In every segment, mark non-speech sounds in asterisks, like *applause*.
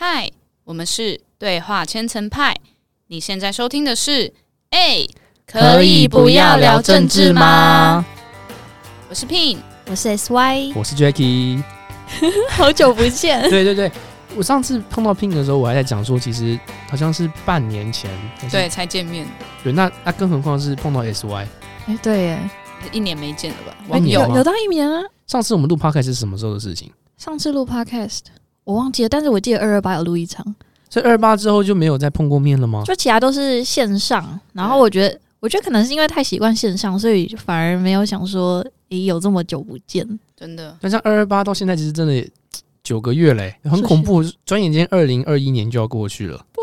嗨，我们是对话千层派。你现在收听的是，哎，可以不要聊政治吗？我是 Pin，我是 SY，我是 Jacky，*laughs* 好久不见。*laughs* 对对对，我上次碰到 Pin 的时候，我还在讲说，其实好像是半年前，对，才见面。对，那那更何况是碰到 SY，哎，对耶，一年没见了吧？网友有到一年啊。上次我们录 Podcast 是什么时候的事情？上次录 Podcast 我忘记了，但是我记得二二八有录一场。所以二八之后就没有再碰过面了吗？就其他都是线上，然后我觉得，我觉得可能是因为太习惯线上，所以反而没有想说，诶，有这么久不见，真的。那像二二八到现在，其实真的九个月嘞，*laughs* 很恐怖。转眼间，二零二一年就要过去了。不，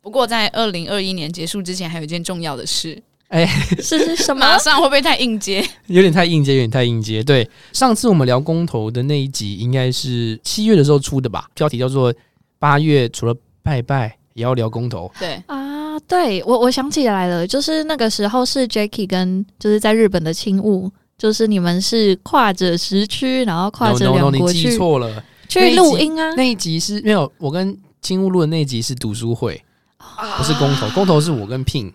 不过在二零二一年结束之前，还有一件重要的事。哎，*laughs* 是是什么？马上会不会太应接？有点太应接，有点太应接。对，上次我们聊公投的那一集，应该是七月的时候出的吧？标题叫做“八月除了拜拜，也要聊公投”。对啊，对我我想起来了，就是那个时候是 Jacky 跟就是在日本的青雾，就是你们是跨着时区，然后跨着两国去错了，去录音啊。那一集是没有我跟青雾录的那一集是读书会，不是公投。公投是我跟 Pin。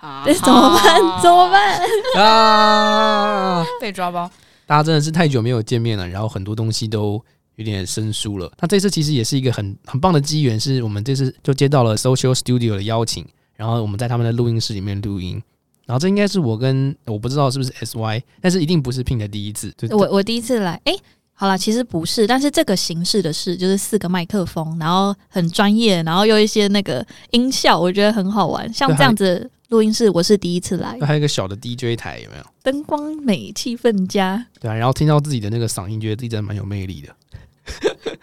怎么办？怎么办？啊！*laughs* 被抓包！大家真的是太久没有见面了，然后很多东西都有点生疏了。那这次其实也是一个很很棒的机缘，是我们这次就接到了 Social Studio 的邀请，然后我们在他们的录音室里面录音。然后这应该是我跟我不知道是不是 SY，但是一定不是 Pin 的第一次。我我第一次来，哎，好了，其实不是，但是这个形式的事就是四个麦克风，然后很专业，然后又一些那个音效，我觉得很好玩。像这样子。录音室我是第一次来，还有一个小的 DJ 台，有没有？灯光美，气氛佳。对啊，然后听到自己的那个嗓音，觉得自己真的蛮有魅力的。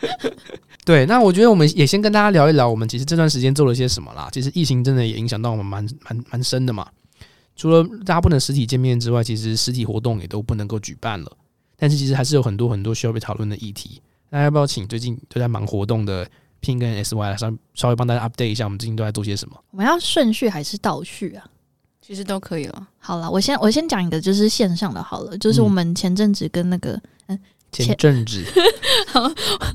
*laughs* 对，那我觉得我们也先跟大家聊一聊，我们其实这段时间做了些什么啦。其实疫情真的也影响到我们蛮蛮蛮深的嘛。除了大家不能实体见面之外，其实实体活动也都不能够举办了。但是其实还是有很多很多需要被讨论的议题。那要不要请最近都在忙活动的？Pin 跟 SY 稍稍微帮大家 update 一下，我们最近都在做些什么？我们要顺序还是倒序啊？其实都可以了。好了，我先我先讲一个，就是线上的好了，就是我们前阵子跟那个嗯，前阵子好，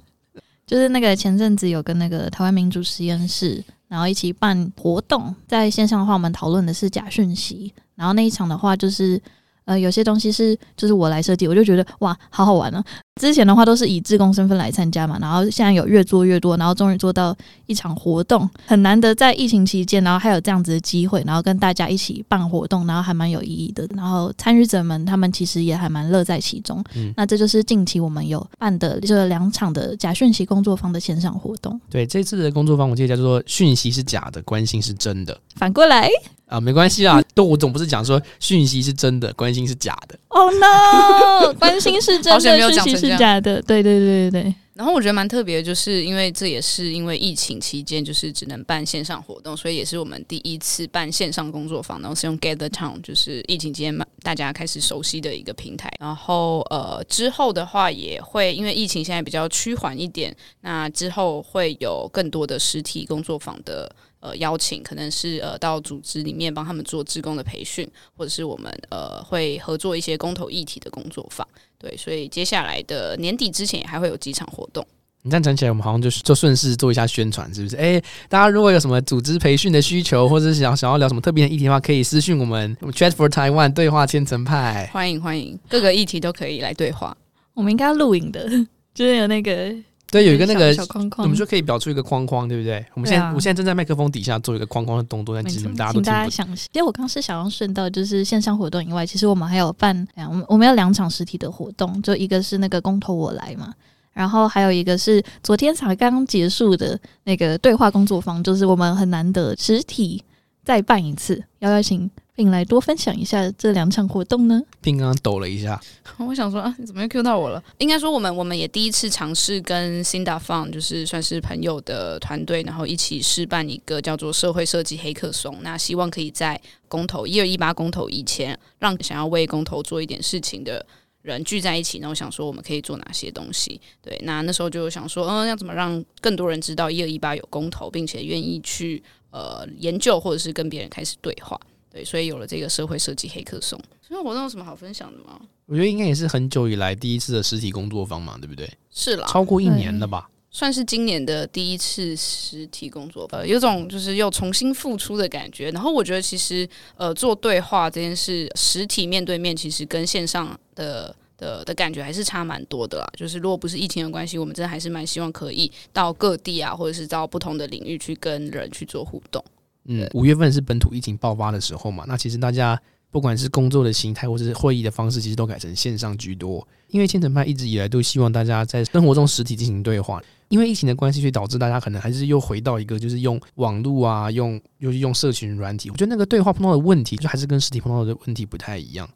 *laughs* 就是那个前阵子有跟那个台湾民主实验室，然后一起办活动，在线上的话，我们讨论的是假讯息，然后那一场的话就是。呃，有些东西是就是我来设计，我就觉得哇，好好玩呢。之前的话都是以志工身份来参加嘛，然后现在有越做越多，然后终于做到一场活动，很难得在疫情期间，然后还有这样子的机会，然后跟大家一起办活动，然后还蛮有意义的。然后参与者们他们其实也还蛮乐在其中。嗯，那这就是近期我们有办的这两场的假讯息工作坊的线上活动。对，这次的工作坊我记得叫做“讯息是假的，关心是真的”。反过来。啊，没关系啊，都我总不是讲说讯息是真的，关心是假的。Oh no，*laughs* 关心是真的，讯息是假的。对对对对对。然后我觉得蛮特别，就是因为这也是因为疫情期间就是只能办线上活动，所以也是我们第一次办线上工作坊，然后是用 Gather Town，就是疫情期间大家开始熟悉的一个平台。然后呃之后的话也会因为疫情现在比较趋缓一点，那之后会有更多的实体工作坊的。呃，邀请可能是呃到组织里面帮他们做职工的培训，或者是我们呃会合作一些公投议题的工作坊。对，所以接下来的年底之前也还会有几场活动。你这样讲起来，我们好像就是就顺势做一下宣传，是不是？哎，大家如果有什么组织培训的需求，或者是想想要聊什么特别的议题的话，可以私讯我们 Chat for Taiwan 对话千层派，欢迎欢迎，各个议题都可以来对话。我们应该要录影的，*laughs* 就是有那个。对，有一个那个小框框，我们就可以表出一个框框，对不对？我们现在我现在正在麦克风底下做一个框框的动作，但其实大家都听不。想，因为我刚是想要顺道，就是线上活动以外，其实我们还有办，我们我们有两场实体的活动，就一个是那个公投我来嘛，然后还有一个是昨天才刚刚结束的那个对话工作坊，就是我们很难得实体再办一次，要邀请。并来多分享一下这两场活动呢。并刚刚抖了一下，*laughs* 我想说啊，你怎么又 Q 到我了？应该说我们我们也第一次尝试跟 Cinda Fun，就是算是朋友的团队，然后一起试办一个叫做社会设计黑客松。那希望可以在公投一二一八公投以前，让想要为公投做一点事情的人聚在一起。然后想说我们可以做哪些东西？对，那那时候就想说，嗯，要怎么让更多人知道一二一八有公投，并且愿意去呃研究或者是跟别人开始对话。对，所以有了这个社会设计黑客松。所以活动有什么好分享的吗？我觉得应该也是很久以来第一次的实体工作坊嘛，对不对？是啦，超过一年了吧？算是今年的第一次实体工作，呃，有种就是又重新复出的感觉。然后我觉得其实呃做对话这件事，实体面对面其实跟线上的的的感觉还是差蛮多的啦。就是如果不是疫情的关系，我们真的还是蛮希望可以到各地啊，或者是到不同的领域去跟人去做互动。嗯，五月份是本土疫情爆发的时候嘛，那其实大家不管是工作的形态或者是会议的方式，其实都改成线上居多。因为千层派一直以来都希望大家在生活中实体进行对话，因为疫情的关系，所以导致大家可能还是又回到一个就是用网络啊，用又是用社群软体。我觉得那个对话碰到的问题，就还是跟实体碰到的问题不太一样。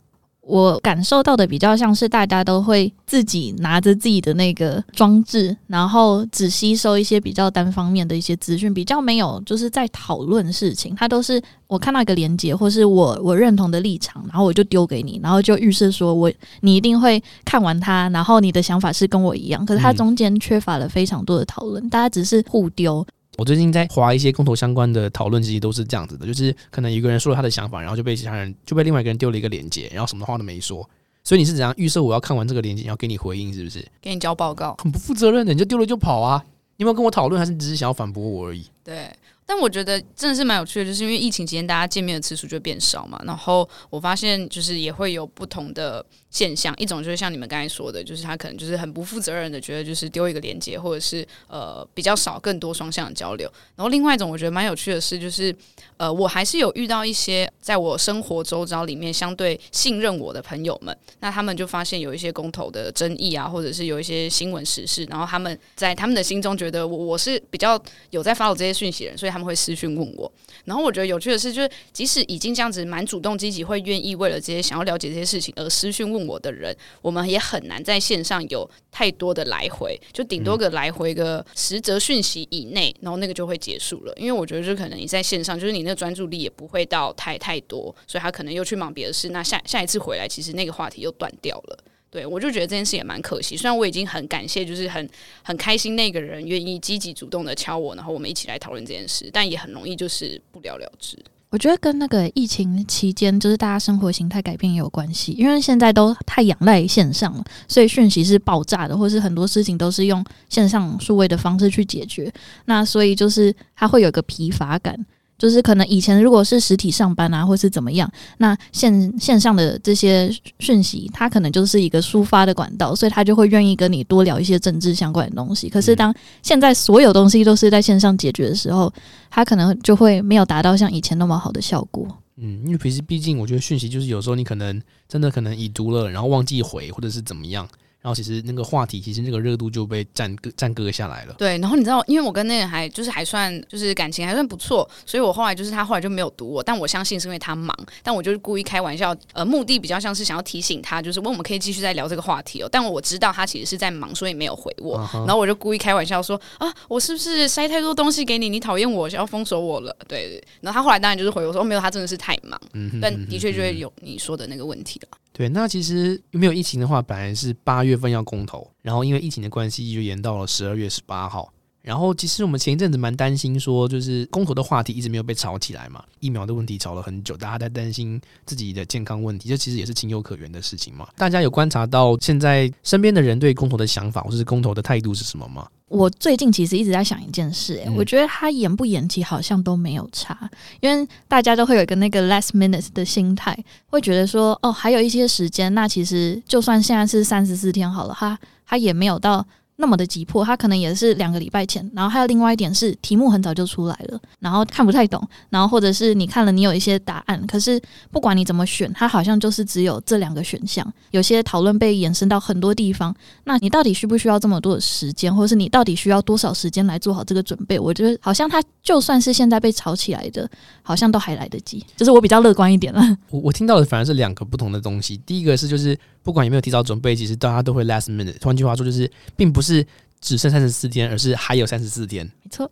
我感受到的比较像是大家都会自己拿着自己的那个装置，然后只吸收一些比较单方面的一些资讯，比较没有就是在讨论事情。它都是我看到一个连接，或是我我认同的立场，然后我就丢给你，然后就预设说我你一定会看完它，然后你的想法是跟我一样。可是它中间缺乏了非常多的讨论，大家只是互丢。我最近在划一些公投相关的讨论，其实都是这样子的，就是可能一个人说了他的想法，然后就被其他人就被另外一个人丢了一个链接，然后什么话都没说。所以你是怎样预设我要看完这个链接，然后给你回应，是不是？给你交报告，很不负责任的，你就丢了就跑啊？你有没有跟我讨论，还是只是想要反驳我而已？对。但我觉得真的是蛮有趣的，就是因为疫情期间大家见面的次数就变少嘛，然后我发现就是也会有不同的现象，一种就是像你们刚才说的，就是他可能就是很不负责任的觉得就是丢一个连接，或者是呃比较少更多双向的交流。然后另外一种我觉得蛮有趣的是，就是呃我还是有遇到一些在我生活周遭里面相对信任我的朋友们，那他们就发现有一些公投的争议啊，或者是有一些新闻时事，然后他们在他们的心中觉得我我是比较有在发我这些讯息的人，所以他们会私讯问我，然后我觉得有趣的是，就是即使已经这样子蛮主动积极，会愿意为了这些想要了解这些事情而私讯问我的人，我们也很难在线上有太多的来回，就顶多个来回个十则讯息以内，然后那个就会结束了。因为我觉得就可能你在线上，就是你那专注力也不会到太太多，所以他可能又去忙别的事，那下下一次回来，其实那个话题又断掉了。对，我就觉得这件事也蛮可惜。虽然我已经很感谢，就是很很开心那个人愿意积极主动的敲我，然后我们一起来讨论这件事，但也很容易就是不了了之。我觉得跟那个疫情期间，就是大家生活形态改变也有关系。因为现在都太仰赖线上了，所以讯息是爆炸的，或是很多事情都是用线上数位的方式去解决。那所以就是它会有个疲乏感。就是可能以前如果是实体上班啊，或是怎么样，那线线上的这些讯息，它可能就是一个抒发的管道，所以他就会愿意跟你多聊一些政治相关的东西。可是当现在所有东西都是在线上解决的时候，他可能就会没有达到像以前那么好的效果。嗯，因为其实毕竟我觉得讯息就是有时候你可能真的可能已读了，然后忘记回，或者是怎么样。然后其实那个话题，其实那个热度就被占割占割下来了。对，然后你知道，因为我跟那个还就是还算就是感情还算不错，所以我后来就是他后来就没有读我，但我相信是因为他忙，但我就是故意开玩笑，呃，目的比较像是想要提醒他，就是问我们可以继续再聊这个话题哦。但我知道他其实是在忙，所以没有回我。然后我就故意开玩笑说啊，我是不是塞太多东西给你？你讨厌我，想要封锁我了？对。然后他后来当然就是回我说哦没有，他真的是太忙。嗯，但的确就会有你说的那个问题了。对，那其实没有疫情的话，本来是八月份要公投，然后因为疫情的关系，就延到了十二月十八号。然后其实我们前一阵子蛮担心，说就是公投的话题一直没有被炒起来嘛，疫苗的问题炒了很久，大家在担心自己的健康问题，这其实也是情有可原的事情嘛。大家有观察到现在身边的人对公投的想法，或者是公投的态度是什么吗？我最近其实一直在想一件事，诶，我觉得他延不延期好像都没有差，因为大家都会有一个那个 last minute 的心态，会觉得说，哦，还有一些时间，那其实就算现在是三十四天好了，他他也没有到。那么的急迫，他可能也是两个礼拜前。然后还有另外一点是，题目很早就出来了，然后看不太懂。然后或者是你看了，你有一些答案，可是不管你怎么选，它好像就是只有这两个选项。有些讨论被延伸到很多地方，那你到底需不需要这么多的时间，或者是你到底需要多少时间来做好这个准备？我觉得好像它就算是现在被炒起来的，好像都还来得及。就是我比较乐观一点了。我我听到的反而是两个不同的东西。第一个是就是不管有没有提早准备，其实大家都会 last minute。换句话说，就是并不是。是只剩三十四天，而是还有三十四天。没错，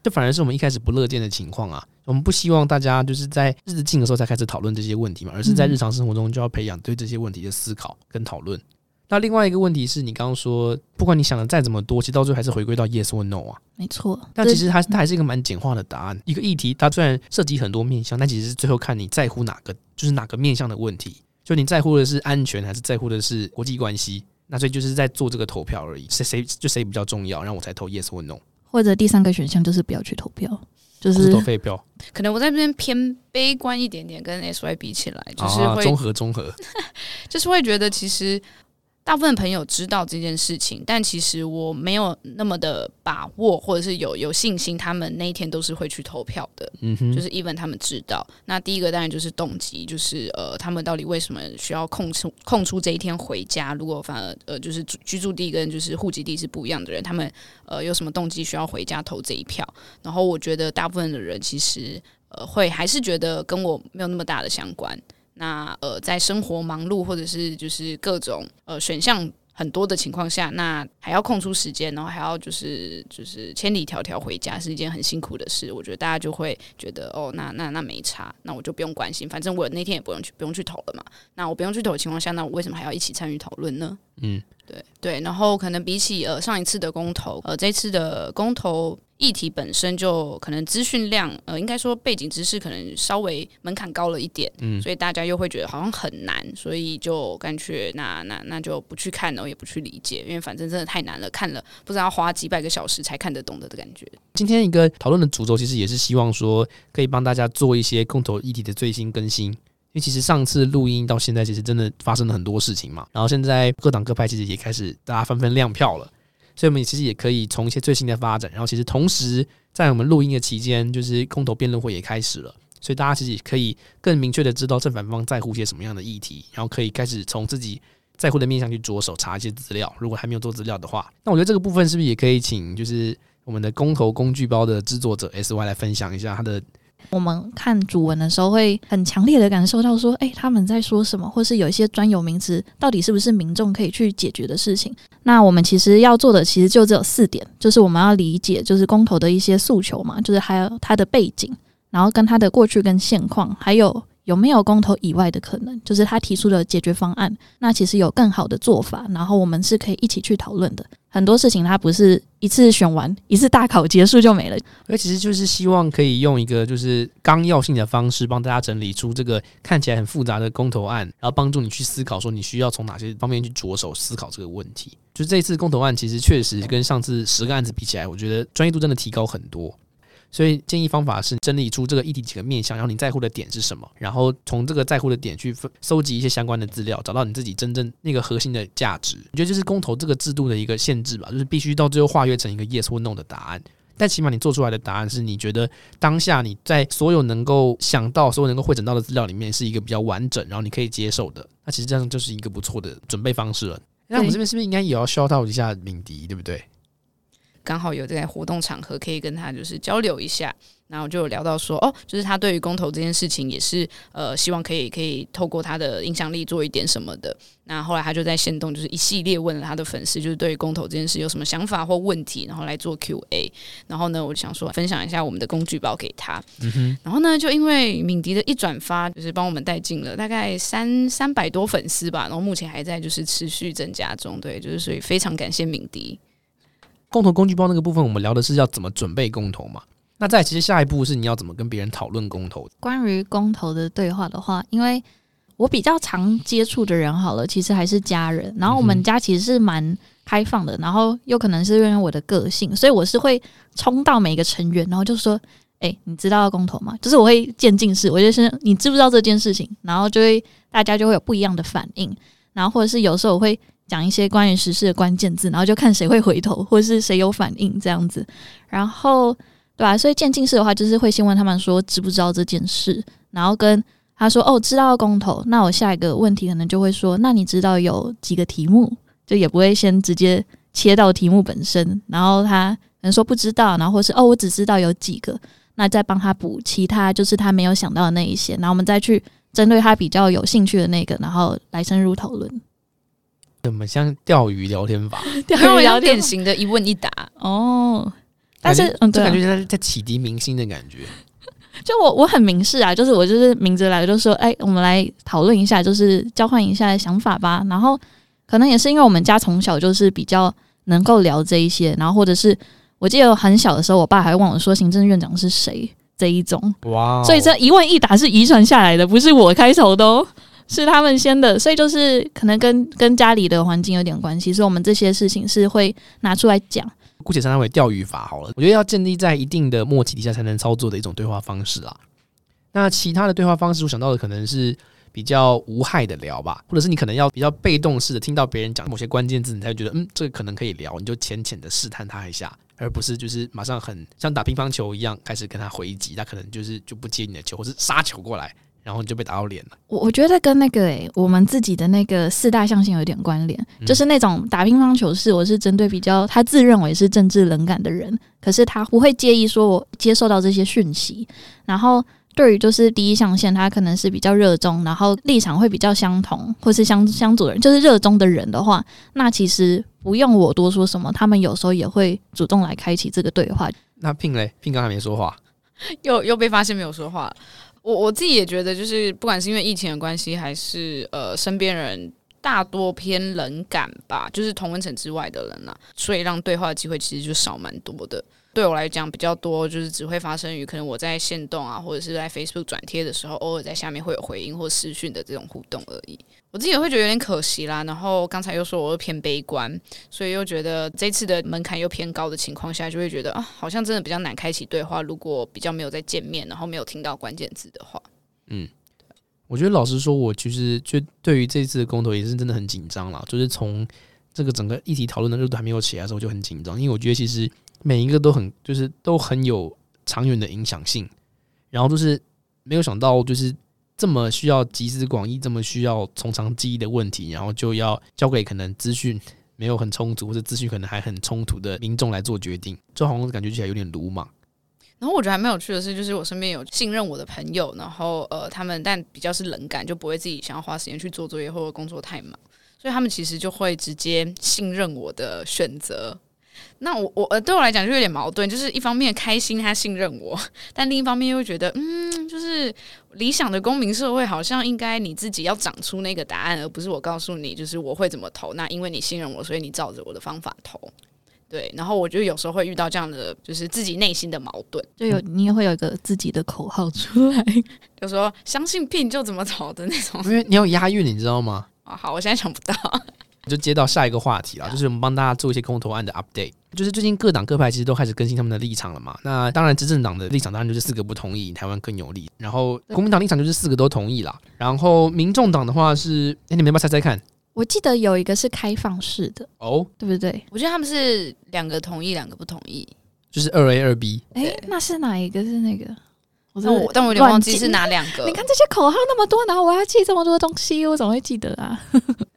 这反而是我们一开始不乐见的情况啊！我们不希望大家就是在日子近的时候才开始讨论这些问题嘛，而是在日常生活中就要培养对这些问题的思考跟讨论。那另外一个问题是你刚刚说，不管你想的再怎么多，其实到最后还是回归到 yes 或 no 啊。没错，但其实它它还是一个蛮简化的答案。一个议题它虽然涉及很多面向，但其实是最后看你在乎哪个，就是哪个面向的问题。就你在乎的是安全，还是在乎的是国际关系？那所以就是在做这个投票而已，谁谁就谁比较重要，然后我才投 yes 或 no，或者第三个选项就是不要去投票，就是是投废票，可能我在这边偏悲观一点点，跟 S Y 比起来，就是综合综合，*laughs* 就是会觉得其实大部分朋友知道这件事情，但其实我没有那么的把握，或者是有有信心，他们那一天都是会去投票的。嗯哼，就是 even 他们知道，那第一个当然就是动机，就是呃，他们到底为什么需要空出空出这一天回家？如果反而呃，就是居居住地跟就是户籍地是不一样的人，他们呃有什么动机需要回家投这一票？然后我觉得大部分的人其实呃会还是觉得跟我没有那么大的相关。那呃，在生活忙碌或者是就是各种呃选项很多的情况下，那还要空出时间，然后还要就是就是千里迢迢回家，是一件很辛苦的事。我觉得大家就会觉得哦，那那那没差，那我就不用关心，反正我那天也不用去不用去投了嘛。那我不用去投的情况下，那我为什么还要一起参与讨论呢？嗯，对对，然后可能比起呃上一次的公投，呃这次的公投议题本身就可能资讯量，呃应该说背景知识可能稍微门槛高了一点，嗯所以大家又会觉得好像很难，所以就干脆那那那就不去看，然后也不去理解，因为反正真的太难了，看了不知道要花几百个小时才看得懂的的感觉。今天一个讨论的主轴其实也是希望说可以帮大家做一些公投议题的最新更新。因为其实上次录音到现在，其实真的发生了很多事情嘛。然后现在各党各派其实也开始大家纷纷亮票了，所以我们其实也可以从一些最新的发展，然后其实同时在我们录音的期间，就是空投辩论会也开始了，所以大家其实也可以更明确的知道正反方在乎些什么样的议题，然后可以开始从自己在乎的面向去着手查一些资料。如果还没有做资料的话，那我觉得这个部分是不是也可以请就是我们的公投工具包的制作者 S Y 来分享一下他的我们看主文的时候，会很强烈的感受到说，哎、他们在说什么，或是有一些专有名词，到底是不是民众可以去解决的事情？那我们其实要做的，其实就只有四点，就是我们要理解，就是公投的一些诉求嘛，就是还有它的背景，然后跟它的过去跟现况，还有有没有公投以外的可能，就是他提出的解决方案。那其实有更好的做法，然后我们是可以一起去讨论的。很多事情它不是一次选完，一次大考结束就没了，而其实就是希望可以用一个就是纲要性的方式，帮大家整理出这个看起来很复杂的公投案，然后帮助你去思考说你需要从哪些方面去着手思考这个问题。就这次公投案，其实确实跟上次十个案子比起来，我觉得专业度真的提高很多。所以建议方法是整理出这个议题几个面向，然后你在乎的点是什么，然后从这个在乎的点去分搜集一些相关的资料，找到你自己真正那个核心的价值。我觉得就是公投这个制度的一个限制吧，就是必须到最后化约成一个 yes 或 no 的答案。但起码你做出来的答案是你觉得当下你在所有能够想到、所有能够汇整到的资料里面是一个比较完整，然后你可以接受的。那其实这样就是一个不错的准备方式了。那我们这边是不是应该也要 shout out 一下敏迪，对不对？刚好有在活动场合可以跟他就是交流一下，然后就有聊到说，哦，就是他对于公投这件事情也是呃，希望可以可以透过他的影响力做一点什么的。那后来他就在线动就是一系列问了他的粉丝，就是对于公投这件事有什么想法或问题，然后来做 Q&A。然后呢，我就想说分享一下我们的工具包给他。嗯然后呢，就因为敏迪的一转发，就是帮我们带进了大概三三百多粉丝吧，然后目前还在就是持续增加中。对，就是所以非常感谢敏迪。共同工具包那个部分，我们聊的是要怎么准备公投嘛。那再其实下一步是你要怎么跟别人讨论公投。关于公投的对话的话，因为我比较常接触的人好了，其实还是家人。然后我们家其实是蛮开放的，然后又可能是因为我的个性，所以我是会冲到每个成员，然后就说：“哎、你知道要公投吗？”就是我会渐进式，我就是你知不知道这件事情，然后就会大家就会有不一样的反应，然后或者是有时候我会讲一些关于时事的关键字，然后就看谁会回头，*laughs* 或是谁有反应这样子，然后。对啊，所以渐进式的话，就是会先问他们说知不知道这件事，然后跟他说哦知道公投，那我下一个问题可能就会说，那你知道有几个题目？就也不会先直接切到题目本身，然后他可能说不知道，然后或是哦我只知道有几个，那再帮他补其他就是他没有想到的那一些，然后我们再去针对他比较有兴趣的那个，然后来深入讨论。我们像钓鱼聊天法，*laughs* 钓鱼聊天典型的一问一答，哦，但是嗯，对、啊。感，觉在在启迪明星的感觉。*laughs* 就我我很明示啊，就是我就是明着来就说，哎、我们来讨论一下，就是交换一下想法吧。然后可能也是因为我们家从小就是比较能够聊这一些，然后或者是我记得我很小的时候，我爸还会问我说行政院长是谁？这一种，哇哦、所以这一问一答是遗传下来的，不是我开头的哦。是他们先的，所以就是可能跟跟家里的环境有点关系，所以我们这些事情是会拿出来讲。姑且称它为钓鱼法好了。我觉得要建立在一定的默契底下才能操作的一种对话方式啊。那其他的对话方式，我想到的可能是比较无害的聊吧，或者是你可能要比较被动式的听到别人讲某些关键字，你才会觉得嗯，这个可能可以聊，你就浅浅的试探他一下，而不是就是马上很像打乒乓球一样开始跟他回击，他可能就是就不接你的球，或是杀球过来，然后你就被打到脸了。我我觉得跟那个诶、我们自己的那个四大象限有点关联，嗯就是那种打乒乓球是我是针对比较他自认为是政治冷感的人，可是他不会介意说我接受到这些讯息，然后。对于就是第一象限，他可能是比较热衷，然后立场会比较相同，或是相相左的人，就是热衷的人的话，那其实不用我多说什么，他们有时候也会主动来开启这个对话。那聘嘞，聘刚才没说话，又又被发现没有说话了。我我自己也觉得，就是不管是因为疫情的关系，还是呃身边人大多偏冷感吧，就是同温层之外的人啦，所以让对话的机会其实就少蛮多的。对我来讲比较多，就是只会发生于可能我在线动啊，或者是在 Facebook 转贴的时候，偶尔在下面会有回应或私讯的这种互动而已。我自己也会觉得有点可惜啦。然后刚才又说我又偏悲观，所以又觉得这次的门槛又偏高的情况下，就会觉得啊，好像真的比较难开启对话。如果比较没有在见面，然后没有听到关键字的话，嗯我觉得老实说，我其实就对于这次的公投也是真的很紧张啦。就是从这个整个议题讨论的热度还没有起来的时候，就很紧张，因为我觉得其实每一个都很就是都很有长远的影响性，然后就是没有想到就是这么需要集思广益、这么需要从长计议的问题，然后就要交给可能资讯没有很充足或者资讯可能还很冲突的民众来做决定，就好像感觉起来有点鲁莽。然后我觉得还蛮有趣的是，就是我身边有信任我的朋友，然后呃，他们但比较是冷感，就不会自己想要花时间去做作业或者工作太忙，所以他们其实就会直接信任我的选择。那我我呃对我来讲就有点矛盾，就是一方面开心他信任我，*laughs* 但另一方面又会觉得，嗯，就是理想的公民社会好像应该你自己要长出那个答案，而不是我告诉你，就是我会怎么投。那因为你信任我，所以你照着我的方法投。对，然后我就有时候会遇到这样的，就是自己内心的矛盾。就有你也会有一个自己的口号出来，*laughs* 就说相信聘就怎么投的那种因为你有押韵，你知道吗？啊。好，我现在想不到。就接到下一个话题啦，就是我们帮大家做一些公投案的 update。就是最近各党各派其实都开始更新他们的立场了嘛。那当然，执政党的立场当然就是四个不同意，台湾更有利。然后国民党立场就是四个都同意啦。然后民众党的话是，哎、你们要不要猜猜看？我记得有一个是开放式的，哦，对不对？我觉得他们是两个同意，两个不同意。就是二 A 二 B。哎、对那是哪一个？是那个？我但我但我有点忘记是哪两个。你看这些口号那么多，然后我要记这么多东西，我怎么会记得啊？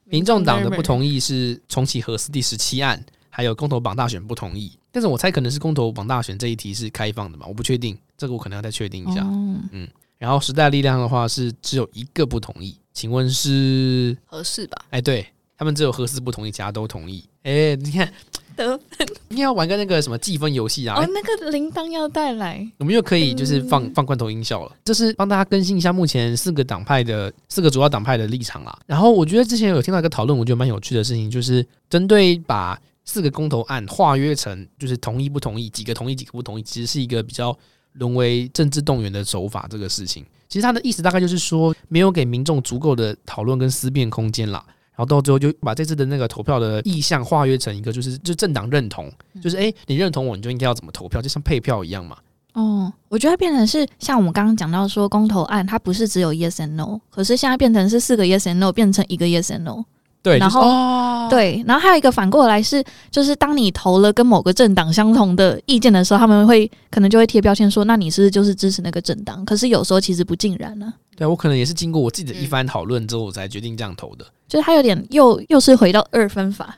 民众党的不同意是重启核四第十七案，还有公投榜大选不同意。但是我猜可能是公投榜大选这一题是开放的嘛，我不确定，这个我可能要再确定一下。嗯然后时代力量的话是只有一个不同意，请问是？合适吧？哎，对他们只有核四不同意，其他都同意。哎，你看得分你要玩个那个什么计分游戏啊？哦哎，那个铃铛要带来，我们又可以就是放放罐头音效了，就是帮大家更新一下目前四个党派的四个主要党派的立场啦。然后我觉得之前有听到一个讨论，我觉得蛮有趣的事情，就是针对把四个公投案化约成就是同意不同意，几个同意几个不同意，其实是一个比较沦为政治动员的手法。这个事情，其实他的意思大概就是说，没有给民众足够的讨论跟思辨空间啦。然后到最后就把这次的那个投票的意向化约成一个，就是就政党认同，就是诶，你认同我，你就应该要怎么投票，就像配票一样嘛。哦，我觉得变成是像我们刚刚讲到说公投案，它不是只有 yes and no，可是现在变成是四个 yes and no 变成一个 yes and no。对，然后就是哦，对，然后还有一个反过来是，就是当你投了跟某个政党相同的意见的时候，他们会可能就会贴标签说，那你是不是就是支持那个政党？可是有时候其实不尽然呢、对我可能也是经过我自己的一番讨论之后，我才决定这样投的。就是他有点又又是回到二分法。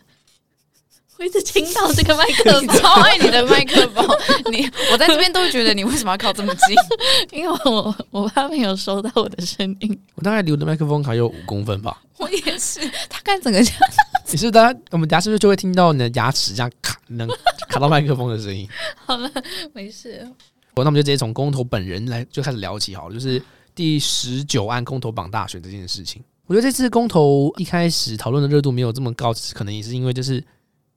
我一直听到这个麦克风，*laughs* 超爱你的麦克风，*laughs* 你我在这边都会觉得你为什么要靠这么近？*laughs* 因为我我怕没有收到我的声音。我大概离我的麦克风还有五公分吧。我也是，他刚才整个这样你是大家，我们等下是不是就会听到你的牙齿这样卡，能卡到麦克风的声音？好了，没事。我那我们就直接从公投本人来就开始聊起好了，就是第十九案公投榜大选这件事情。我觉得这次公投一开始讨论的热度没有这么高，可能也是因为就是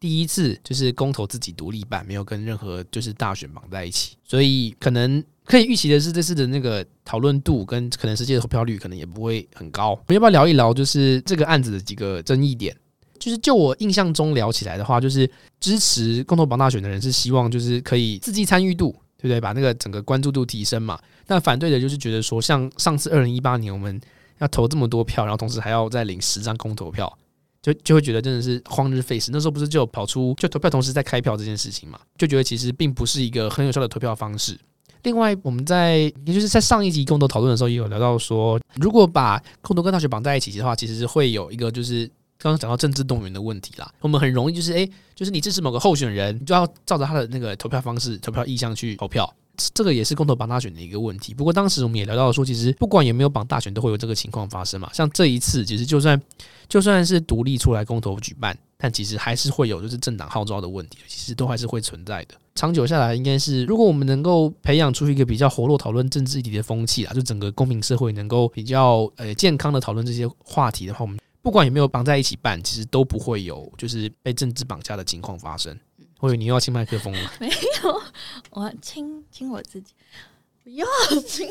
第一次就是公投自己独立办，没有跟任何就是大选绑在一起，所以可能可以预期的是，这次的那个讨论度跟可能实际的投票率可能也不会很高。我们要不要聊一聊，就是这个案子的几个争议点？就是就我印象中聊起来的话，就是支持公投绑大选的人是希望就是可以刺激参与度，对不对？把那个整个关注度提升嘛。那反对的就是觉得说，像上次二零一八年我们要投这么多票，然后同时还要再领十张公投票。就就会觉得真的是荒日费时。那时候不是就跑出就投票同时在开票这件事情嘛？就觉得其实并不是一个很有效的投票方式。另外，我们在也就是在上一集共同讨论的时候，也有聊到说，如果把共同跟大学绑在一起的话，其实是会有一个就是刚刚讲到政治动员的问题啦。我们很容易就是诶，就是你支持某个候选人，你就要照着他的那个投票方式、投票意向去投票。这个也是公投绑大选的一个问题。不过当时我们也聊到说，其实不管有没有绑大选，都会有这个情况发生嘛。像这一次，其实就算就算是独立出来公投举办，但其实还是会有就是政党号召的问题，其实都还是会存在的。长久下来，应该是如果我们能够培养出一个比较活络讨论政治议题的风气啊，就整个公民社会能够比较呃健康的讨论这些话题的话，我们不管有没有绑在一起办，其实都不会有就是被政治绑架的情况发生。我以为你又要亲麦克风了，没有，我亲亲我自己，不要亲，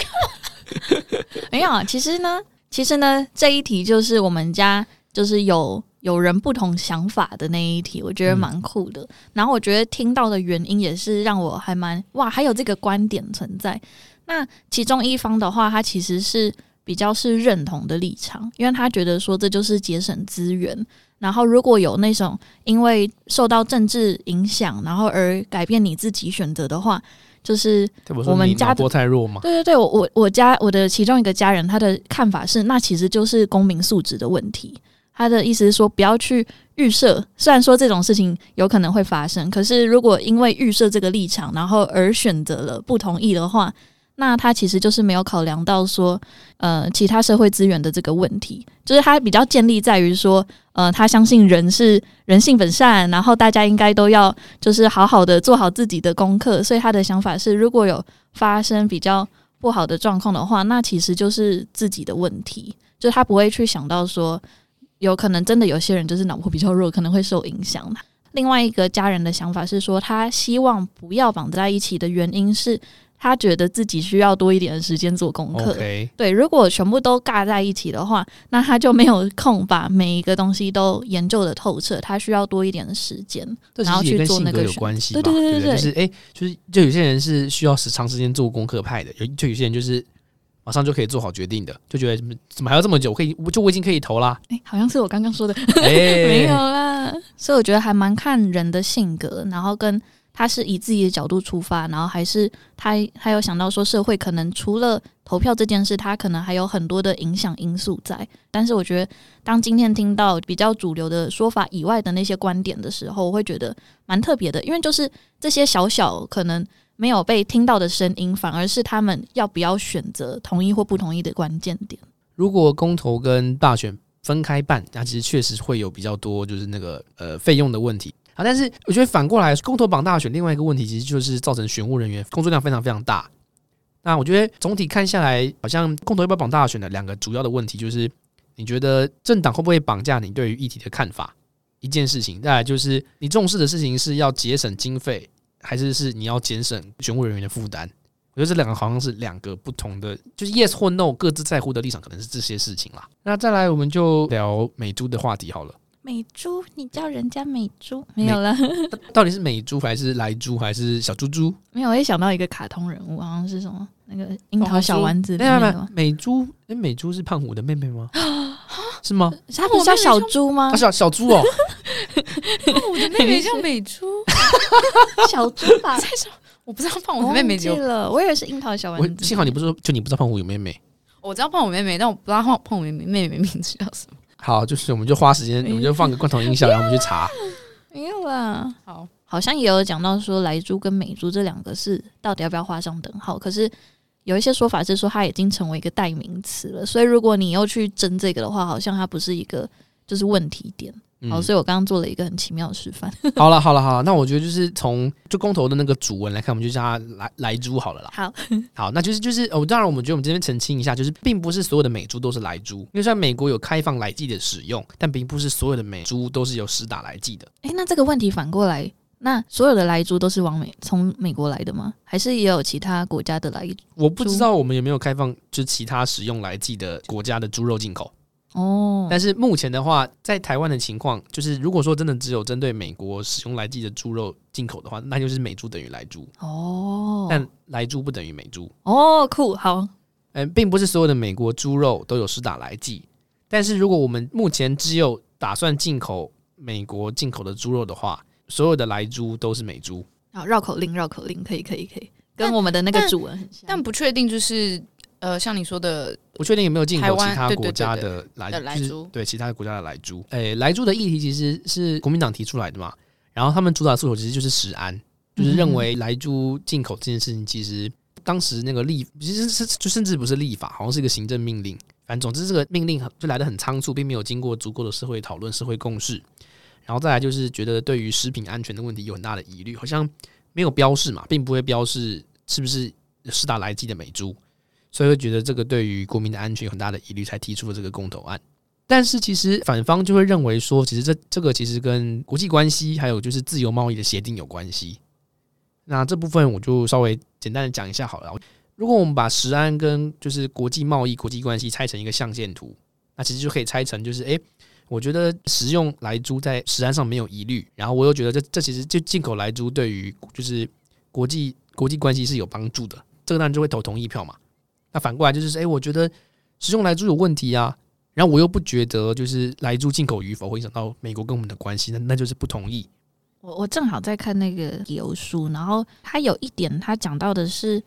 *laughs* 没有啊。其实呢，其实呢，这一题就是我们家就是有有人不同想法的那一题，我觉得蛮酷的。然后我觉得听到的原因也是让我还蛮哇，还有这个观点存在。那其中一方的话，他其实是比较是认同的立场，因为他觉得说这就是节省资源。然后，如果有那种因为受到政治影响，然后而改变你自己选择的话，就是我们家波太弱嘛？对对对，我我我家我的其中一个家人，他的看法是，那其实就是公民素质的问题。他的意思是说，不要去预设，虽然说这种事情有可能会发生，可是如果因为预设这个立场，然后而选择了不同意的话。那他其实就是没有考量到说，呃，其他社会资源的这个问题，就是他比较建立在于说，呃，他相信人是人性本善，然后大家应该都要就是好好的做好自己的功课，所以他的想法是，如果有发生比较不好的状况的话，那其实就是自己的问题，就他不会去想到说，有可能真的有些人就是脑部比较弱，可能会受影响。另外一个家人的想法是说，他希望不要绑在一起的原因是。他觉得自己需要多一点的时间做功课。对，如果全部都尬在一起的话，那他就没有空把每一个东西都研究的透彻。他需要多一点的时间，然后去做那个有关系。对对对对，就是哎，就是就有些人是需要时长时间做功课派的，有就有些人就是马上就可以做好决定的，就觉得怎么还要这么久？可以，我就我已经可以投啦。哎，好像是我刚刚说的，*laughs* 没有啦。所以我觉得还蛮看人的性格，然后跟。他是以自己的角度出发，然后还是他还有想到说社会可能除了投票这件事，他可能还有很多的影响因素在。但是我觉得，当今天听到比较主流的说法以外的那些观点的时候，我会觉得蛮特别的，因为就是这些小小可能没有被听到的声音，反而是他们要不要选择同意或不同意的关键点。如果公投跟大选分开办，那其实确实会有比较多就是那个呃费用的问题。啊，但是我觉得反过来，公投榜大选另外一个问题，其实就是造成选务人员工作量非常非常大。那我觉得总体看下来，好像公投要不要绑大选的两个主要的问题，就是你觉得政党会不会绑架你对于议题的看法？一件事情，再来就是你重视的事情是要节省经费，还是是你要节省选务人员的负担？我觉得这两个好像是两个不同的，就是 yes 或 no 各自在乎的立场，可能是这些事情啦。那再来，我们就聊美猪的话题好了。美猪，你叫人家美猪 *laughs* 没有了？到底是美猪还是来猪还是小猪猪？没有，我也想到一个卡通人物，好像是什么那个樱桃小丸子。没有没有，美猪，哎，美猪是胖虎的妹妹吗？是吗？他不是叫小猪吗？小小猪哦，胖虎的妹妹叫美猪，小猪吧？我不知道胖虎的妹妹记了，我以为是樱桃小丸子。幸好你不是说，就你不知道胖虎有妹妹。我知道胖虎妹妹，但我不知道胖胖虎妹妹妹妹名字叫什么。好，就是我们就花时间，我们就放个罐头音响，然后我们去查。*laughs* 没有啦，好，好像也有讲到说莱猪跟美猪这两个是到底要不要画上等号？可是有一些说法是说它已经成为一个代名词了，所以如果你又去争这个的话，好像它不是一个就是问题点。好，嗯所以我刚刚做了一个很奇妙的示范。*laughs* 好了好了好了，那我觉得就是从就公投的那个主文来看，我们就叫它来来猪好了啦。好，*laughs* 好，那就是就是哦，当然我们觉得我们这边澄清一下，就是并不是所有的美猪都是来猪，因为虽然美国有开放来剂的使用，但并不是所有的美猪都是有实打来剂的。诶，那这个问题反过来，那所有的来猪都是往美从美国来的吗？还是也有其他国家的来？我不知道我们有没有开放就其他使用来剂的国家的猪肉进口，哦，但是目前的话，在台湾的情况就是，如果说真的只有针对美国使用来记的猪肉进口的话，那就是美猪等于来猪，哦，但来猪不等于美猪。哦，酷，好，嗯，并不是所有的美国猪肉都有施打来记，但是如果我们目前只有打算进口美国进口的猪肉的话，所有的来猪都是美猪。好，绕口令，绕口令，可以，可以，可以，跟我们的那个主文很像。但不确定就是呃，像你说的，不确定有没有进口其他国家的来猪对其他国家的来猪。诶、来猪的议题其实是国民党提出来的嘛，然后他们主打诉求其实就是食安，就是认为来猪进口这件事情，其实当时那个立其实是就甚至不是立法，好像是一个行政命令。反正总之这个命令就来的很仓促，并没有经过足够的社会讨论、社会共识。然后再来就是觉得对于食品安全的问题有很大的疑虑，好像没有标示嘛，并不会标示是不是施打来剂的美猪。所以会觉得这个对于国民的安全有很大的疑虑，才提出了这个公投案。但是其实反方就会认为说，其实这这个其实跟国际关系还有就是自由贸易的协定有关系。那这部分我就稍微简单的讲一下好了。如果我们把石安跟就是国际贸易、国际关系拆成一个象限图，那其实就可以拆成就是，诶，我觉得食用来猪在石安上没有疑虑，然后我又觉得这这其实就进口来猪对于就是国际国际关系是有帮助的，这个当然就会投同意票嘛。那反过来就是，诶，我觉得食用来猪有问题啊，然后我又不觉得就是来猪进口与否会影响到美国跟我们的关系，那那就是不同意。我我正好在看那个油书，然后它有一点，它讲到的是，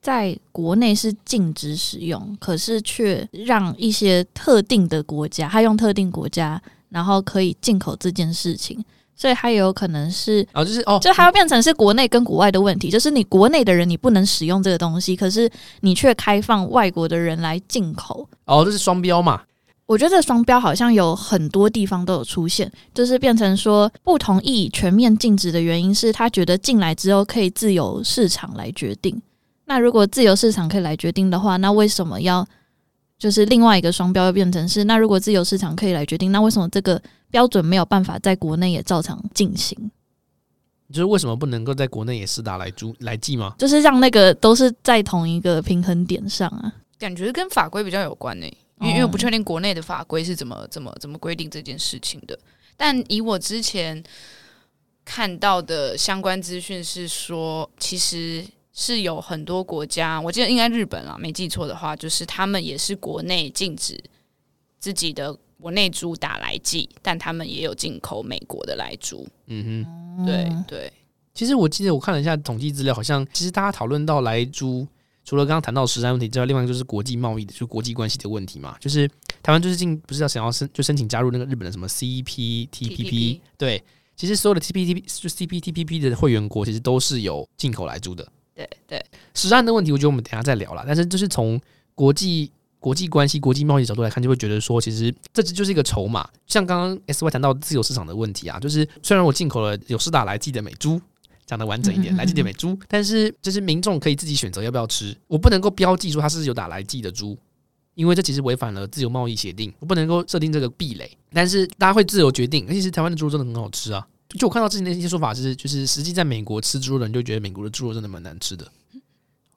在国内是禁止使用，可是却让一些特定的国家，它用特定国家，然后可以进口这件事情，所以它也有可能是，哦就是哦，就它要变成是国内跟国外的问题，就是你国内的人你不能使用这个东西，可是你却开放外国的人来进口，哦，这是双标嘛？我觉得这双标好像有很多地方都有出现，就是变成说不同意全面禁止的原因是他觉得进来之后可以自由市场来决定。那如果自由市场可以来决定的话，那为什么要就是另外一个双标又变成是？那如果自由市场可以来决定，那为什么这个标准没有办法在国内也照常进行？就是为什么不能够在国内也施打来租来记吗？就是让那个都是在同一个平衡点上啊。感觉跟法规比较有关呢、因为哦因为我不确定国内的法规是怎么怎么怎么规定这件事情的。但以我之前看到的相关资讯是说，其实是有很多国家，我记得应该日本啊，没记错的话，就是他们也是国内禁止自己的国内猪打来剂，但他们也有进口美国的来猪。嗯哼。对嗯对，其实我记得我看了一下统计资料，好像其实大家讨论到来猪，除了刚刚谈到食安问题之外，另外一个就是国际贸易的，就是国际关系的问题嘛。就是台湾就是进不是要想要申就申请加入那个日本的什么 CPTPP，对，其实所有的 TPTP 就 CPTPP 的会员国其实都是有进口来猪的。对对，食安的问题，我觉得我们等一下再聊啦。但是就是从国际国际关系、国际贸易角度来看，就会觉得说，其实这只就是一个筹码。像刚刚 S Y 谈到自由市场的问题啊，就是虽然我进口了有四大来记的美猪，讲的完整一点，来剂的美猪，但是就是民众可以自己选择要不要吃，我不能够标记说它是有打来记的猪。因为这其实违反了自由贸易协定，我不能够设定这个壁垒，但是大家会自由决定。而且其实台湾的猪肉真的很好吃啊！就我看到之前的一些说法是，就是实际在美国吃猪肉的人就觉得美国的猪肉真的蛮难吃的。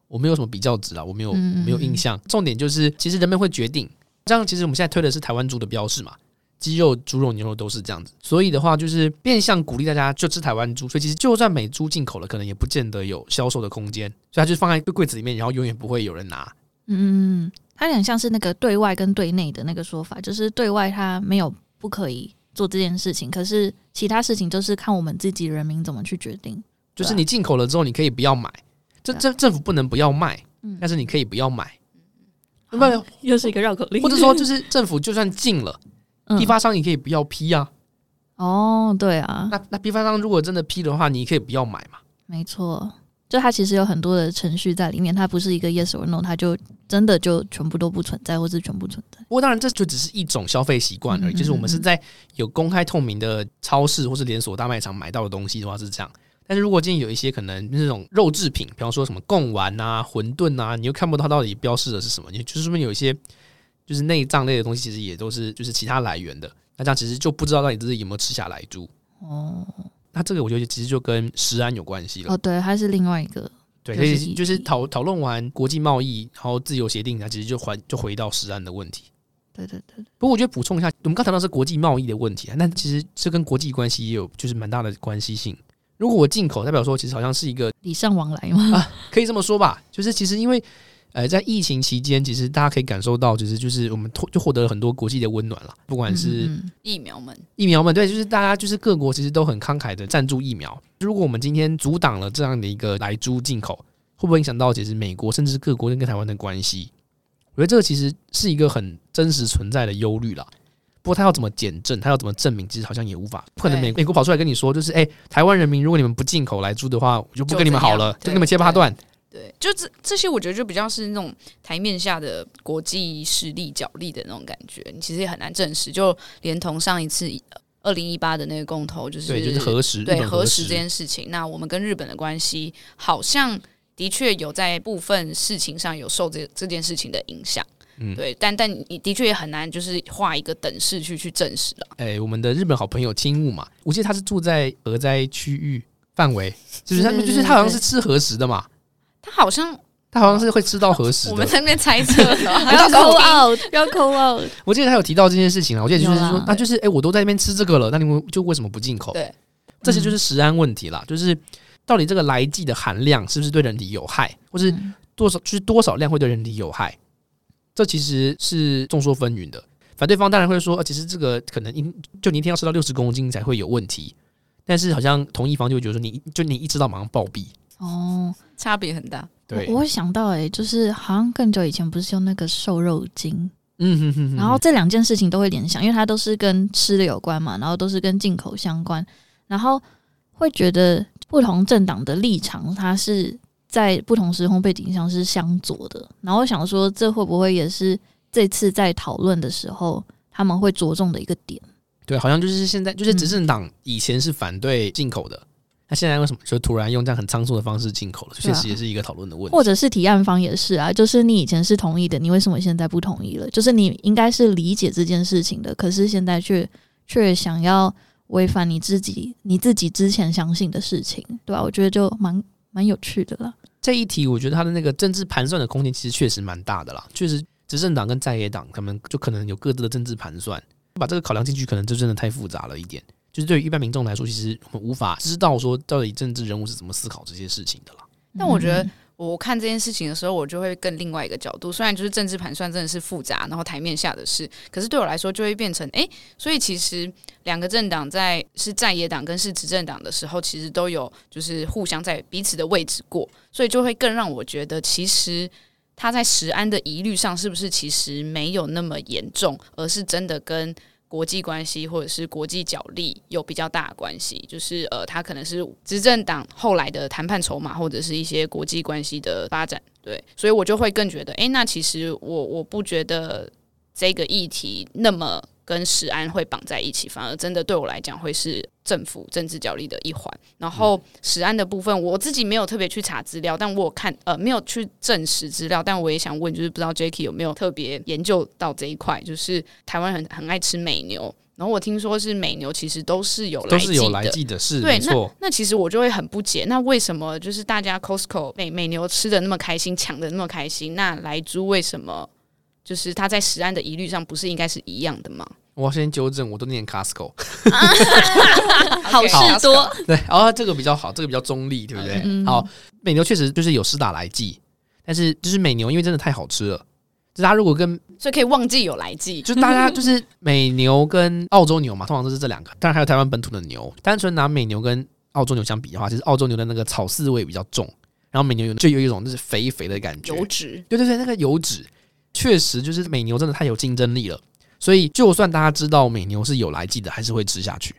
我没有什么比较值啊，我没有嗯嗯嗯没有印象。重点就是，其实人们会决定。这样，其实我们现在推的是台湾猪的标示嘛，鸡肉、猪肉、牛肉都是这样子。所以的话，就是变相鼓励大家就吃台湾猪。所以其实就算美猪进口了，可能也不见得有销售的空间。所以它就放在柜子里面，然后永远不会有人拿。嗯，它有点像是那个对外跟对内的那个说法，就是对外它没有不可以做这件事情，可是其他事情就是看我们自己人民怎么去决定。就是你进口了之后，你可以不要买，这这政府不能不要卖，嗯但是你可以不要买。好不然，又是一个绕口令，或者说就是政府就算禁了，嗯批发商也可以不要批啊。哦，对啊，那那批发商如果真的批的话，你可以不要买嘛。没错，就它其实有很多的程序在里面，它不是一个 yes or no，它就真的就全部都不存在，或是全部存在。不过当然，这就只是一种消费习惯而已，就是我们嗯是在有公开透明的超市或是连锁大卖场买到的东西的话是这样。但是如果今天有一些可能那种肉制品，比方说什么贡丸啊、馄饨啊，你又看不到它到底标示的是什么，你就是说明有一些就是内脏类的东西，其实也都是就是其他来源的。那这样其实就不知道到底自己有没有吃下来猪。哦那这个我觉得其实就跟食安有关系了。哦，对，它是另外一个，对，所以就是讨讨论完国际贸易，然后自由协定，它其实就还就回到食安的问题。对对对，不过我觉得补充一下，我们刚谈到是国际贸易的问题啊，那其实这跟国际关系也有就是蛮大的关系性。如果我进口，代表说其实好像是一个礼尚往来嘛。啊可以这么说吧，就是其实因为呃在疫情期间，其实大家可以感受到，就是就是我们获就获得了很多国际的温暖了，不管是嗯嗯疫苗们，疫苗们，对，就是大家就是各国其实都很慷慨的赞助疫苗。如果我们今天阻挡了这样的一个来猪进口，会不会影响到其实美国甚至是各国跟台湾的关系？我觉得这个其实是一个很真实存在的忧虑啦。不过他要怎么检证，他要怎么证明，其实好像也无法，不可能美美国跑出来跟你说，就是哎、台湾人民，如果你们不进口来猪的话，我就不跟你们好了，就跟你们切八段。对，就这这些，我觉得就比较是那种台面下的国际势力角力的那种感觉，你其实也很难证实。就连同上一次二零一八的那个公投，就是对，就是核实，对核实这件事情，那我们跟日本的关系好像的确有在部分事情上有受这这件事情的影响。嗯对，但但你的确也很难就是画一个等式去去证实了。哎、我们的日本好朋友青木嘛，我记得他是住在核灾区域范围，就是他们就是他好像是吃核食的嘛，他好像他好像是会吃到核食的。*laughs* 我们在那边猜测不，*laughs* 要扣 out，要扣 out。*laughs* 我记得他有提到这件事情啊，我记得就是说那就是哎、我都在那边吃这个了，那你们就为什么不进口？对，这些就是食安问题啦，就是到底这个来剂的含量是不是对人体有害，或是嗯多少就是多少量会对人体有害，这其实是众说纷纭的。反对方当然会说，呃，其实这个可能一就你一天要吃到六十公斤才会有问题，但是好像同一方就会觉得说你，就你一吃到马上暴毙。哦，差别很大。对我，我会想到、欸，就是好像更久以前不是用那个瘦肉精，嗯哼哼哼，然后这两件事情都会联想，因为它都是跟吃的有关嘛，然后都是跟进口相关，然后会觉得不同政党的立场，它是在不同时空背景上是相左的。然后我想说，这会不会也是这次在讨论的时候他们会着重的一个点？对，好像就是现在就是嗯执政党以前是反对进口的，那现在为什么就突然用这样很仓促的方式进口了？确实也是一个讨论的问题。或者是提案方也是啊，就是你以前是同意的，你为什么现在不同意了？就是你应该是理解这件事情的，可是现在却却想要违反你自己你自己之前相信的事情，对吧、我觉得就蛮蛮有趣的啦。这一题，我觉得他的那个政治盘算的空间其实确实蛮大的啦。确实，执政党跟在野党他们就可能有各自的政治盘算，把这个考量进去，可能就真的太复杂了一点。就是对于一般民众来说，其实我们无法知道说到底政治人物是怎么思考这些事情的啦。但我觉得嗯我看这件事情的时候，我就会更另外一个角度。虽然就是政治盘算真的是复杂，然后台面下的事，可是对我来说就会变成，诶，所以其实两个政党在是在野党跟是执政党的时候，其实都有就是互相在彼此的位置过，所以就会更让我觉得，其实他在食安的疑虑上是不是其实没有那么严重，而是真的跟。国际关系或者是国际角力有比较大的关系，就是呃，他可能是执政党后来的谈判筹码，或者是一些国际关系的发展，对，所以我就会更觉得，诶，那其实我我不觉得这个议题那么跟食安会绑在一起，反而真的对我来讲会是政府政治角力的一环。然后食安的部分，我自己没有特别去查资料，但我有看呃没有去证实资料，但我也想问，就是不知道 Jacky 有没有特别研究到这一块，就是台湾很很爱吃美牛，然后我听说是美牛其实都是有都是有来来记的，是对没错。那其实我就会很不解，那为什么就是大家 Costco 美美牛吃的那么开心，抢的那么开心，那来猪为什么就是它在食安的疑虑上不是应该是一样的吗？*laughs* 我要先纠正，我都念 Costco，*laughs* 好事多，对，然后这个比较好，这个比较中立，对不对？嗯好，美牛确实就是有施打来剂，但是就是美牛因为真的太好吃了，就是它如果跟所以可以忘记有来记，就大家就是美牛跟澳洲牛嘛，通常都是这两个，当然还有台湾本土的牛。单纯拿美牛跟澳洲牛相比的话，其实澳洲牛的那个草饲味比较重，然后美牛有就有一种就是肥肥的感觉。油脂。对对对，那个油脂确实就是美牛真的太有竞争力了，所以就算大家知道美牛是有来记的，还是会吃下去。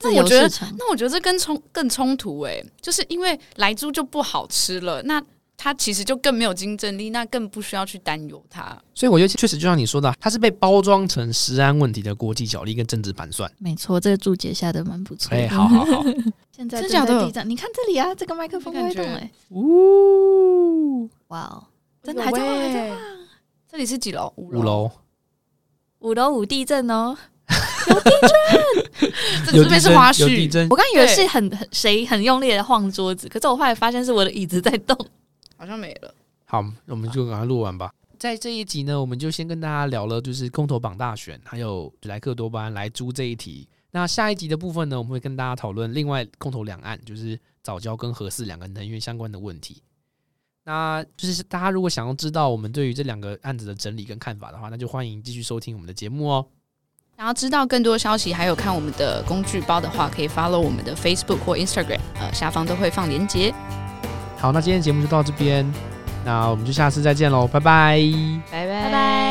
那我觉得。那我觉得这跟冲更冲突哎、就是因为来猪就不好吃了，那它其实就更没有竞争力，那更不需要去担忧它。所以我觉得确实就像你说的，它是被包装成食安问题的国际角力跟政治盘算。没错，这个注解下的蛮不错的。哎，好好好，*laughs* 现在正真假的在地震，你看这里啊，这个麦克风会动哎、呜，哇哦，真的还在晃，还在晃。这里是几楼？五五。楼五楼五地震哦！*laughs* 这这边是花絮。地震我，刚以为是很很谁很用力的晃桌子，可是我后来发现是我的椅子在动。好像没了。好，我们就赶快录完吧。在这一集呢，我们就先跟大家聊了，就是空投榜大选，还有莱克多巴胺来租这一题。那下一集的部分呢，我们会跟大家讨论另外空投两岸，就是早教跟核四两个能源相关的问题。那就是大家如果想要知道我们对于这两个案子的整理跟看法的话，那就欢迎继续收听我们的节目哦。想要知道更多消息，还有看我们的工具包的话，可以 follow 我们的 Facebook 或 Instagram，呃，下方都会放链接。好，那今天节目就到这边，那我们就下次再见喽，拜拜拜拜。拜